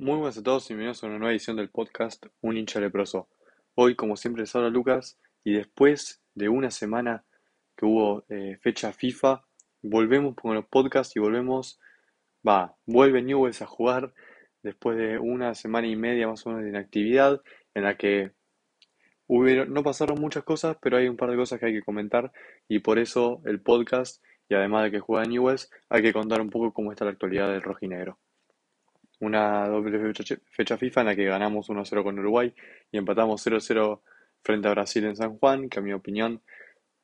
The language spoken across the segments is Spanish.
Muy buenas a todos y bienvenidos a una nueva edición del podcast Un hincha leproso. Hoy, como siempre, les habla Lucas y después de una semana que hubo eh, fecha FIFA, volvemos con los podcasts y volvemos, va, vuelve Newells a jugar después de una semana y media más o menos de inactividad en la que hubieron, no pasaron muchas cosas, pero hay un par de cosas que hay que comentar y por eso el podcast y además de que juega Newells, hay que contar un poco cómo está la actualidad del rojinegro una doble fecha, FIFA en la que ganamos 1-0 con Uruguay y empatamos 0-0 frente a Brasil en San Juan, que a mi opinión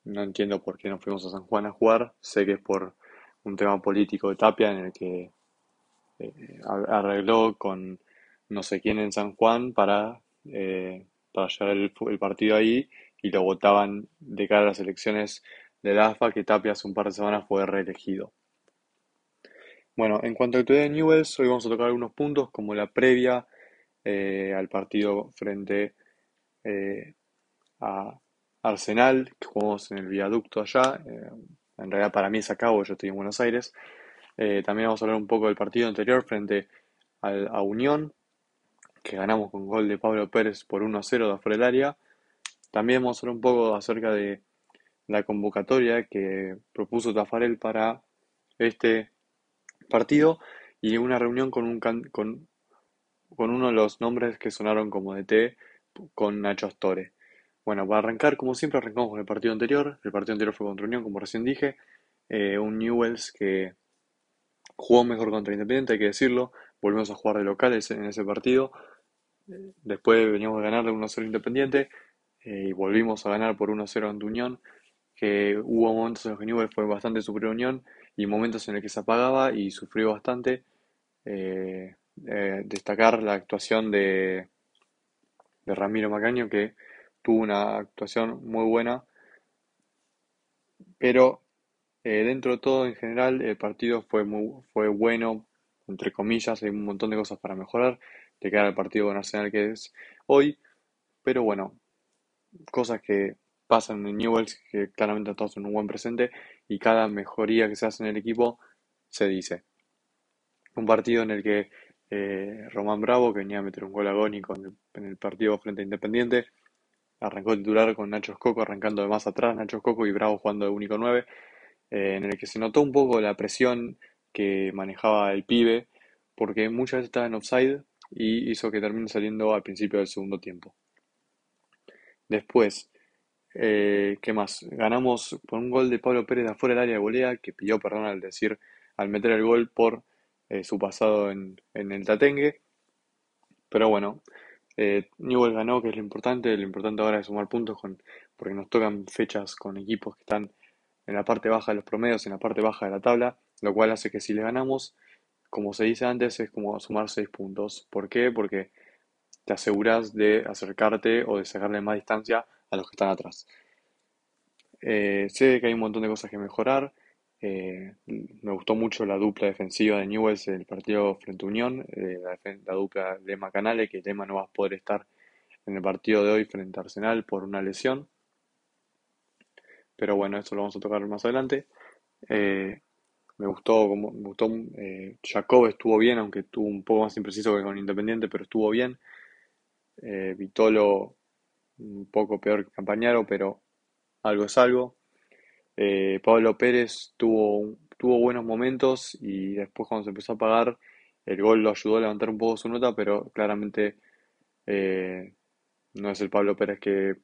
no entiendo por qué no fuimos a San Juan a jugar, sé que es por un tema político de Tapia en el que eh, arregló con no sé quién en San Juan para, eh, para llevar el, el, partido ahí y lo votaban de cara a las elecciones del AFA que Tapia hace un par de semanas fue reelegido. Bueno, en cuanto a la actualidad de Newells, hoy vamos a tocar algunos puntos como la previa eh, al partido frente eh, a Arsenal, que jugamos en el viaducto allá. Eh, en realidad para mí es acá, yo estoy en Buenos Aires. también vamos a hablar un poco del partido anterior frente a Unión, que ganamos con gol de Pablo Pérez por 1 a 0 de afuera del área. También vamos a hablar un poco acerca de la convocatoria que propuso Tafarel para este partido y una reunión con, un con, con uno de los nombres que sonaron como de T con Nacho Astore. Bueno, para arrancar, como siempre, arrancamos con el partido anterior. El partido anterior fue contra Unión, como recién dije. Eh, un Newells que jugó mejor contra Independiente, hay que decirlo. Volvimos a jugar de locales en ese partido. Después veníamos a ganar de 1-0 Independiente eh, y volvimos a ganar por 1-0 ante Unión. Que hubo momentos en los que Newells fue bastante superior a Unión y momentos en el que se apagaba y sufrió bastante. Eh, eh, destacar la actuación de, de Ramiro Macaño, que tuvo una actuación muy buena, pero eh, dentro de todo, en general, el partido fue, muy, fue bueno, entre comillas, hay un montón de cosas para mejorar de cara al partido con Arsenal que es hoy, pero bueno, cosas que pasan en Newells que claramente todos en un buen presente y cada mejoría que se hace en el equipo se dice. Un partido en el que eh, Román Bravo, que venía a meter un gol agónico en el, partido frente a Independiente, arrancó titular con Nacho Coco arrancando de más atrás, Nacho Coco y Bravo jugando de único 9, eh, en el que se notó un poco la presión que manejaba el pibe, porque muchas veces estaba en offside y hizo que termine saliendo al principio del segundo tiempo. Después, eh, ¿Qué más? Ganamos por un gol de Pablo Pérez de afuera del área de volea, que pidió perdón al decir, al meter el gol por eh, su pasado en, el Tatengue. Pero bueno, eh, Newell ganó, que es lo importante. Lo importante ahora es sumar puntos con, porque nos tocan fechas con equipos que están en la parte baja de los promedios, en la parte baja de la tabla, lo cual hace que si le ganamos, como se dice antes, es como sumar 6 puntos. ¿Por qué? Porque te aseguras de acercarte o de sacarle más distancia a los que están atrás. Eh, sé que hay un montón de cosas que mejorar. Eh, me gustó mucho la dupla defensiva de Newells en el partido frente a Unión, eh, la, dupla Lema Canale, que Lema no va a poder estar en el partido de hoy frente a Arsenal por una lesión. Pero bueno, eso lo vamos a tocar más adelante. me gustó, como, me gustó Jacob estuvo bien, aunque estuvo un poco más impreciso que con Independiente, pero estuvo bien. Vitolo un poco peor que Campañaro, pero algo es algo. Eh, Pablo Pérez tuvo, tuvo buenos momentos y después cuando se empezó a pagar, el gol lo ayudó a levantar un poco su nota, pero claramente eh, no es el Pablo Pérez que,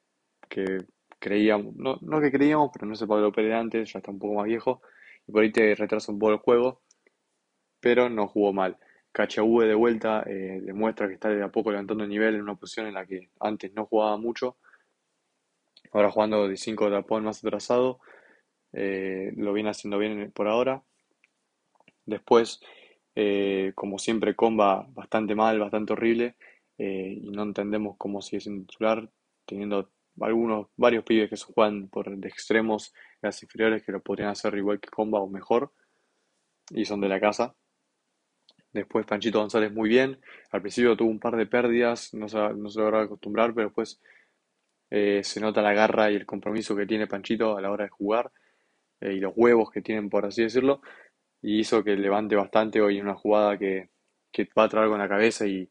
creíamos, no, no que creíamos, pero no es el Pablo Pérez de antes, ya está un poco más viejo, y por ahí te retrasa un poco el juego, pero no jugó mal. Cachahue de vuelta eh, demuestra que está de a poco levantando el nivel en una posición en la que antes no jugaba mucho. Ahora jugando de 5 de tapón más atrasado. Eh, lo viene haciendo bien por ahora. Después, eh, como siempre, Comba bastante mal, bastante horrible. y no entendemos cómo sigue siendo titular, teniendo algunos, varios pibes que se juegan por de extremos, las inferiores, que lo podrían hacer igual que Comba o mejor. Y son de la casa. Después Panchito González muy bien. Al principio tuvo un par de pérdidas, no se, no se logró acostumbrar, pero después eh, se nota la garra y el compromiso que tiene Panchito a la hora de jugar eh, y los huevos que tienen, por así decirlo. Y hizo que levante bastante hoy en una jugada que, que va a trabar con la cabeza y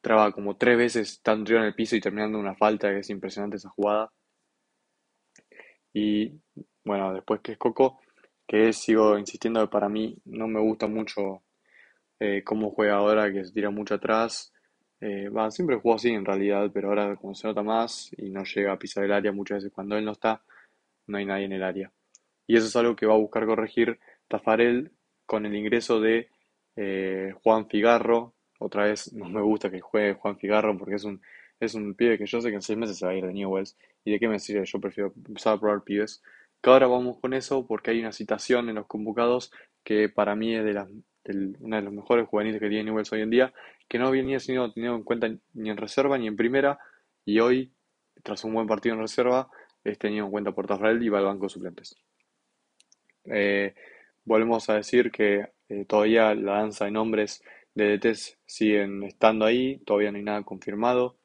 traba como tres veces tan tirado en el piso y terminando una falta, que es impresionante esa jugada. Y bueno, después que es Coco, que sigo insistiendo que para mí no me gusta mucho eh, cómo juega ahora, que se tira mucho atrás. Eh, va, siempre jugó así en realidad, pero ahora como se nota más y no llega a pisar el área muchas veces cuando él no está, no hay nadie en el área. Y eso es algo que va a buscar corregir Tafarel con el ingreso de eh, Juan Figarro. Otra vez no me gusta que juegue Juan Figarro porque es un, es un pibe que yo sé que en seis meses se va a ir de Newells. ¿Y de qué me sirve? Yo prefiero empezar a probar pibes. Que ahora vamos con eso porque hay una citación en los convocados que para mí es de una de los mejores juveniles que tiene Newells hoy en día, que no venía siendo tenido en cuenta ni en reserva ni en primera. Y hoy, tras un buen partido en reserva, es tenido en cuenta por Tafarel y va al banco de suplentes. Eh, volvemos a decir que eh, todavía la danza de nombres de DTs siguen estando ahí, todavía no hay nada confirmado.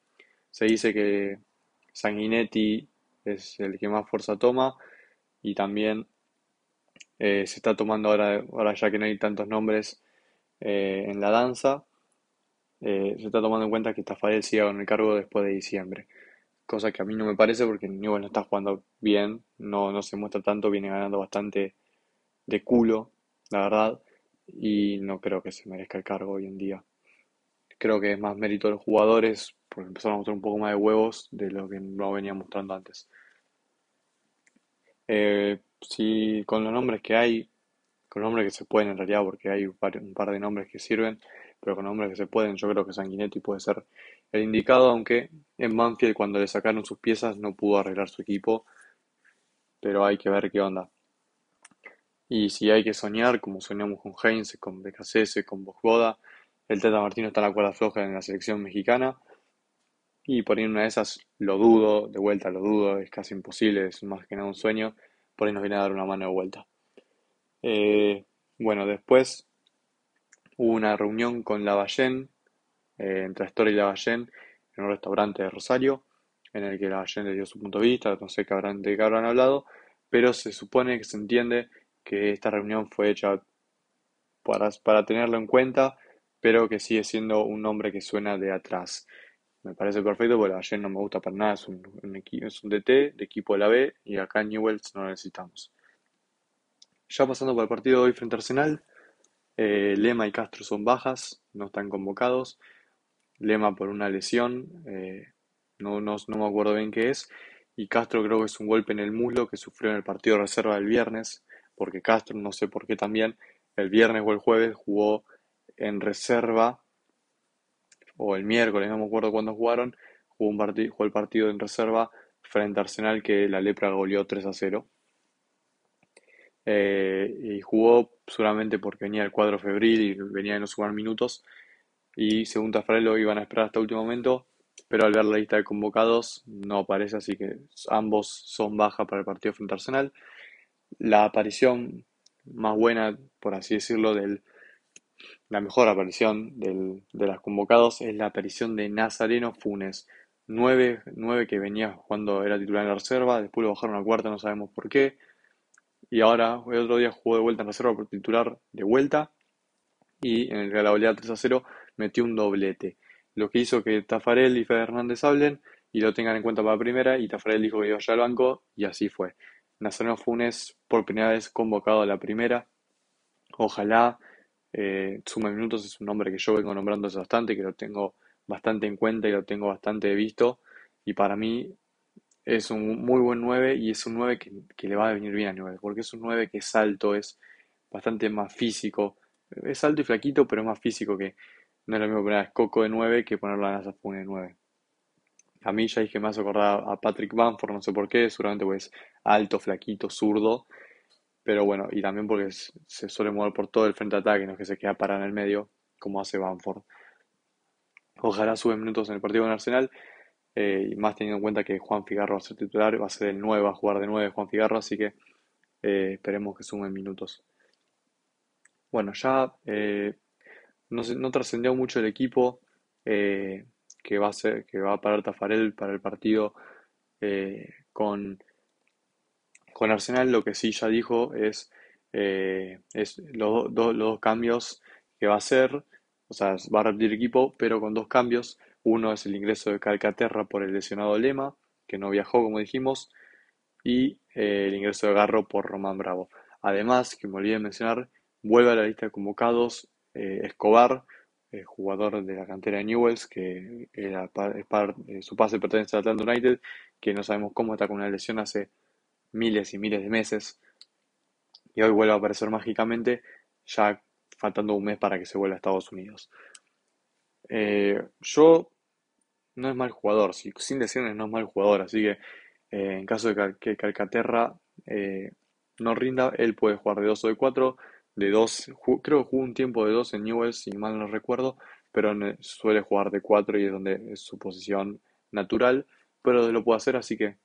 Se dice que Sanguinetti es el que más fuerza toma y también eh, se está tomando ahora, ahora ya que no hay tantos nombres en la danza, se está tomando en cuenta que Tafarel siga con el cargo después de diciembre cosa que a mí no me parece porque Newell no está jugando bien, no, no se muestra tanto, viene ganando bastante de culo, la verdad, y no creo que se merezca el cargo hoy en día. Creo que es más mérito de los jugadores porque empezaron a mostrar un poco más de huevos de lo que no venía mostrando antes. Eh, si con los nombres que hay, con nombres que se pueden en realidad, porque hay un par, un par de nombres que sirven, pero con nombres que se pueden, yo creo que Sanguinetti puede ser el indicado, aunque en Manfield cuando le sacaron sus piezas no pudo arreglar su equipo, pero hay que ver qué onda. Y si hay que soñar, como soñamos con Heinz, con BKC, con Bosboda, el Teta Martino está en la cuerda floja en la selección mexicana. Y por ahí una de esas lo dudo, de vuelta lo dudo, es casi imposible, es más que nada un sueño. Por ahí nos viene a dar una mano de vuelta. Eh, bueno, después hubo una reunión con Lavallén, eh, entre Astor y Lavallén, en un restaurante de Rosario, en el que Lavallén le dio su punto de vista, no sé qué habrán, de qué habrán hablado, pero se supone que se entiende que esta reunión fue hecha para, para tenerlo en cuenta, pero que sigue siendo un nombre que suena de atrás. Me parece perfecto porque ayer no me gusta para nada, es un, es un DT de equipo de la B y acá en Newells no lo necesitamos. Ya pasando por el partido de hoy frente a Arsenal, eh, Lema y Castro son bajas, no están convocados. Lema por una lesión, eh, no, no, no me acuerdo bien qué es, y Castro creo que es un golpe en el muslo que sufrió en el partido de reserva del viernes porque Castro, no sé por qué también, el viernes o el jueves jugó en reserva, o el miércoles, no me acuerdo cuándo jugaron, jugó, el partido en reserva frente a Arsenal que la Lepra goleó 3 a 0. Eh, y jugó solamente porque venía el cuadro febril y venía de no sumar minutos. Y según Tafarel lo iban a esperar hasta el último momento, pero al ver la lista de convocados no aparece, así que ambos son baja para el partido frente a Arsenal la aparición más buena, por así decirlo, del, la mejor aparición de las convocados es la aparición de Nazareno Funes. Nueve, nueve que venía cuando era titular en la reserva, después lo bajaron a cuarta, no sabemos por qué. Y ahora, el otro día jugó de vuelta en reserva por titular de vuelta. Y en el la goleada 3 a 0 metió un doblete. Lo que hizo que Tafarel y Fede Hernández hablen y lo tengan en cuenta para primera. Y Tafarel dijo que iba allá al banco y así fue. Nazareno Funes por primera vez convocado a la primera. Ojalá eh, sume minutos, es un nombre que yo vengo nombrando hace bastante, que lo tengo bastante en cuenta y lo tengo bastante visto. Y para mí es un muy buen 9 y es un 9 que, le va a venir bien a nivel, porque es un 9 que es alto, es bastante más físico. Es alto y flaquito, pero es más físico que no es lo mismo poner a Coco de 9 que ponerlo a Nasa Funes de 9. A mí ya dije me hace acordar a Patrick Bamford, no sé por qué, seguramente pues alto, flaquito, zurdo, pero bueno, y también porque se suele mover por todo el frente de ataque, no es que se queda parado en el medio, como hace Bamford. Ojalá sube minutos en el partido con Arsenal, eh, y más teniendo en cuenta que Juan Figarro va a ser titular, va a ser el 9, a jugar de 9 Juan Figarro, así que eh, esperemos que sumen minutos. Bueno, ya eh, no, no trascendió mucho el equipo que va a ser, que va a parar Tafarel para el partido con, con Arsenal. Lo que sí ya dijo es, eh, es los, dos cambios que va a hacer. o sea, va a repetir equipo, pero con dos cambios. Uno es el ingreso de Calcaterra por el lesionado Lema, que no viajó, como dijimos, y eh, el ingreso de Garro por Román Bravo. Además, que me olvidé de mencionar, vuelve a la lista de convocados eh, Escobar, el jugador de la cantera de Newells, que era, su pase pertenece al Atlanta United, que no sabemos cómo está con una lesión hace miles y miles de meses, y hoy vuelve a aparecer mágicamente, ya faltando un mes para que se vuelva a Estados Unidos. Eh, yo no es mal jugador, si, sin lesiones no es mal jugador, así que eh, en caso de que Calcaterra eh, no rinda, él puede jugar de 2 o de 4, de 2, creo que jugó un tiempo de 2 en Newell's, si mal no recuerdo, pero suele jugar de 4 y es donde es su posición natural, pero lo puede hacer, así que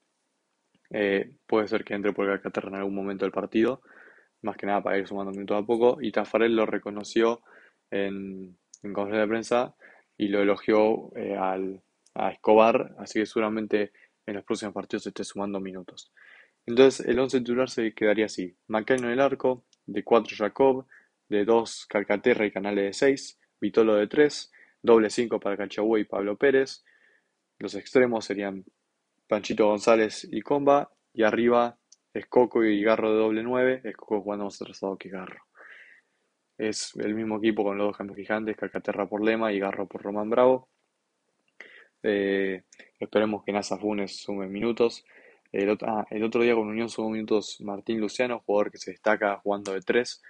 puede ser que entre por Calcaterra en algún momento del partido más que nada para ir sumando minutos a poco, y Tafarel lo reconoció en, en conferencia de prensa y lo elogió eh, al, a Escobar, así que seguramente en los próximos partidos esté sumando minutos. Entonces el 11 titular se quedaría así, Macaino en el arco, de 4 Jacob, de 2 Calcaterra y Canales de 6, Vitolo de 3, doble 5 para Cachagüe y Pablo Pérez, los extremos serían Panchito González y Comba, y arriba es Coco y Garro de doble 9, es Coco jugando más atrasado que Garro. Es el mismo equipo con los dos cambios gigantes, Calcaterra por Lema y Garro por Román Bravo. Eh, esperemos que Nasa Funes sume minutos. Ah, el, otro día con Unión sumó minutos Martín Luciano, jugador que se destaca jugando de 3.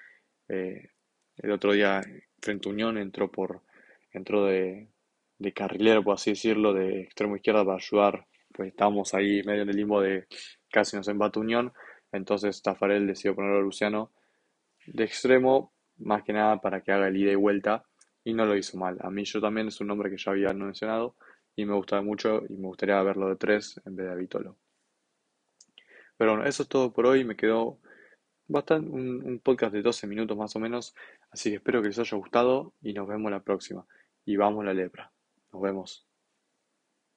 Eh, el otro día frente a Unión entró por entró de, de carrilero, por así decirlo, de extremo izquierda para ayudar. Pues estábamos ahí medio en el limbo de casi nos empata Unión, entonces Tafarel decidió ponerlo a Luciano de extremo, más que nada para que haga el ida y vuelta, y no lo hizo mal. A mí yo también es un nombre que ya había mencionado y me gustaba mucho y me gustaría verlo de tres en vez de Vitolo. Pero bueno, eso es todo por hoy, me quedó bastante un, un podcast de 12 minutos más o menos, así que espero que les haya gustado y nos vemos la próxima. Y vamos la lepra. Nos vemos.